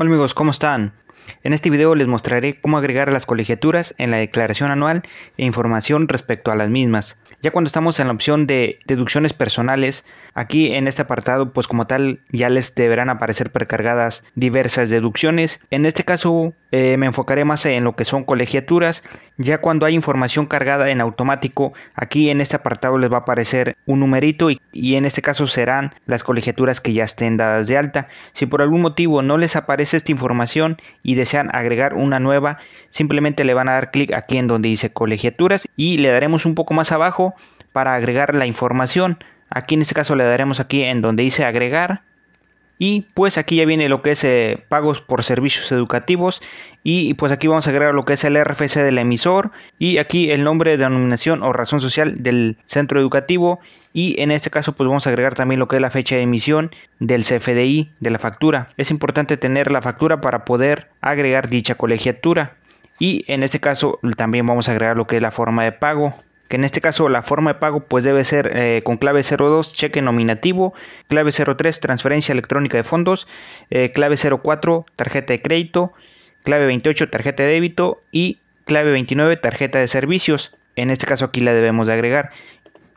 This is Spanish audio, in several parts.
Hola amigos, ¿cómo están? En este video les mostraré cómo agregar las colegiaturas en la declaración anual e información respecto a las mismas. Ya cuando estamos en la opción de deducciones personales, aquí en este apartado pues como tal ya les deberán aparecer precargadas diversas deducciones. En este caso eh, me enfocaré más en lo que son colegiaturas. Ya cuando hay información cargada en automático, aquí en este apartado les va a aparecer un numerito y, y en este caso serán las colegiaturas que ya estén dadas de alta. Si por algún motivo no les aparece esta información y desean agregar una nueva, simplemente le van a dar clic aquí en donde dice colegiaturas y le daremos un poco más abajo para agregar la información. Aquí en este caso le daremos aquí en donde dice agregar y pues aquí ya viene lo que es eh, pagos por servicios educativos. Y pues aquí vamos a agregar lo que es el RFC del emisor. Y aquí el nombre de denominación o razón social del centro educativo. Y en este caso pues vamos a agregar también lo que es la fecha de emisión del CFDI de la factura. Es importante tener la factura para poder agregar dicha colegiatura. Y en este caso también vamos a agregar lo que es la forma de pago que en este caso la forma de pago pues debe ser eh, con clave 02 cheque nominativo, clave 03 transferencia electrónica de fondos, eh, clave 04 tarjeta de crédito, clave 28 tarjeta de débito y clave 29 tarjeta de servicios. En este caso aquí la debemos de agregar.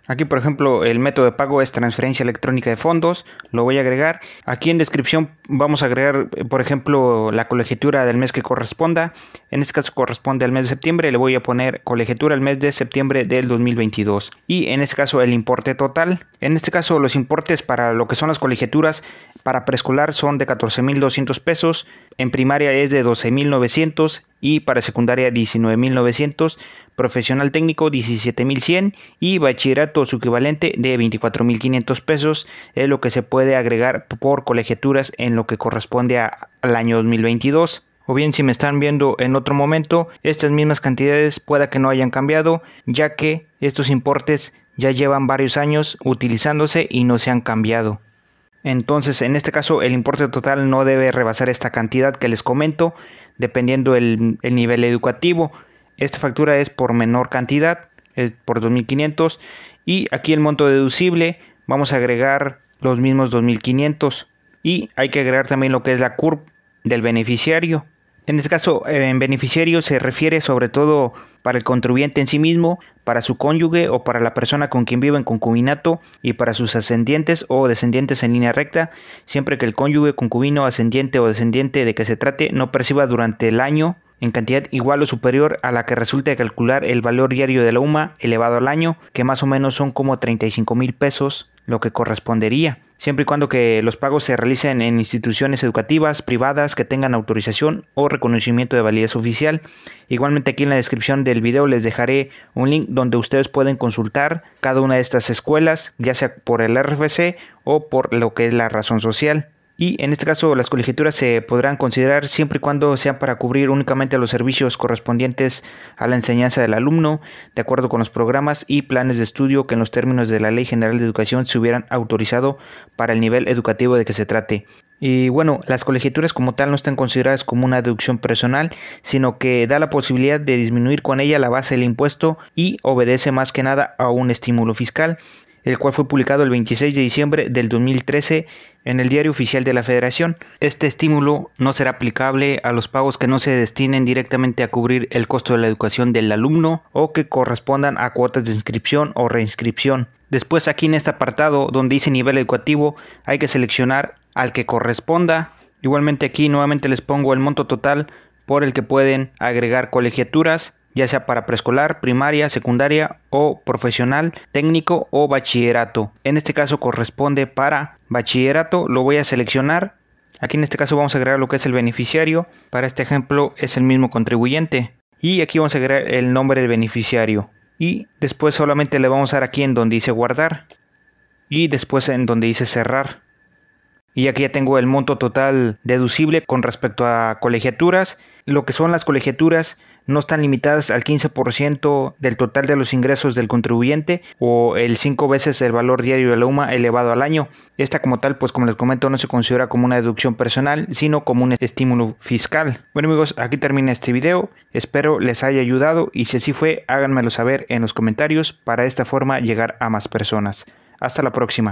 Aquí, por ejemplo, el método de pago es transferencia electrónica de fondos. Lo voy a agregar. Aquí en descripción vamos a agregar, por ejemplo, la colegiatura del mes que corresponda. En este caso corresponde al mes de septiembre. Le voy a poner colegiatura el mes de septiembre del 2022. Y en este caso el importe total. En este caso los importes para lo que son las colegiaturas para preescolar son de 14.200 pesos. En primaria es de 12.900 y para secundaria 19.900 profesional técnico 17.100 y bachillerato su equivalente de 24.500 pesos es lo que se puede agregar por colegiaturas en lo que corresponde al año 2022 o bien si me están viendo en otro momento estas mismas cantidades pueda que no hayan cambiado ya que estos importes ya llevan varios años utilizándose y no se han cambiado entonces en este caso el importe total no debe rebasar esta cantidad que les comento dependiendo el, el nivel educativo esta factura es por menor cantidad, es por 2.500 y aquí el monto deducible vamos a agregar los mismos 2.500 y hay que agregar también lo que es la CURP del beneficiario. En este caso, en beneficiario se refiere sobre todo para el contribuyente en sí mismo, para su cónyuge o para la persona con quien vive en concubinato y para sus ascendientes o descendientes en línea recta, siempre que el cónyuge, concubino, ascendiente o descendiente de que se trate no perciba durante el año en cantidad igual o superior a la que resulte calcular el valor diario de la UMA elevado al año, que más o menos son como 35 mil pesos, lo que correspondería, siempre y cuando que los pagos se realicen en instituciones educativas privadas que tengan autorización o reconocimiento de validez oficial. Igualmente aquí en la descripción del video les dejaré un link donde ustedes pueden consultar cada una de estas escuelas, ya sea por el RFC o por lo que es la razón social y en este caso las colegiaturas se podrán considerar siempre y cuando sean para cubrir únicamente los servicios correspondientes a la enseñanza del alumno, de acuerdo con los programas y planes de estudio que en los términos de la Ley General de Educación se hubieran autorizado para el nivel educativo de que se trate. Y bueno, las colegiaturas como tal no están consideradas como una deducción personal, sino que da la posibilidad de disminuir con ella la base del impuesto y obedece más que nada a un estímulo fiscal el cual fue publicado el 26 de diciembre del 2013 en el Diario Oficial de la Federación. Este estímulo no será aplicable a los pagos que no se destinen directamente a cubrir el costo de la educación del alumno o que correspondan a cuotas de inscripción o reinscripción. Después aquí en este apartado donde dice nivel educativo hay que seleccionar al que corresponda. Igualmente aquí nuevamente les pongo el monto total por el que pueden agregar colegiaturas ya sea para preescolar, primaria, secundaria o profesional, técnico o bachillerato. En este caso corresponde para bachillerato, lo voy a seleccionar. Aquí en este caso vamos a agregar lo que es el beneficiario. Para este ejemplo es el mismo contribuyente. Y aquí vamos a agregar el nombre del beneficiario. Y después solamente le vamos a dar aquí en donde dice guardar. Y después en donde dice cerrar. Y aquí ya tengo el monto total deducible con respecto a colegiaturas. Lo que son las colegiaturas no están limitadas al 15% del total de los ingresos del contribuyente o el 5 veces el valor diario de la UMA elevado al año. Esta como tal, pues como les comento, no se considera como una deducción personal, sino como un estímulo fiscal. Bueno amigos, aquí termina este video. Espero les haya ayudado y si así fue, háganmelo saber en los comentarios para de esta forma llegar a más personas. Hasta la próxima.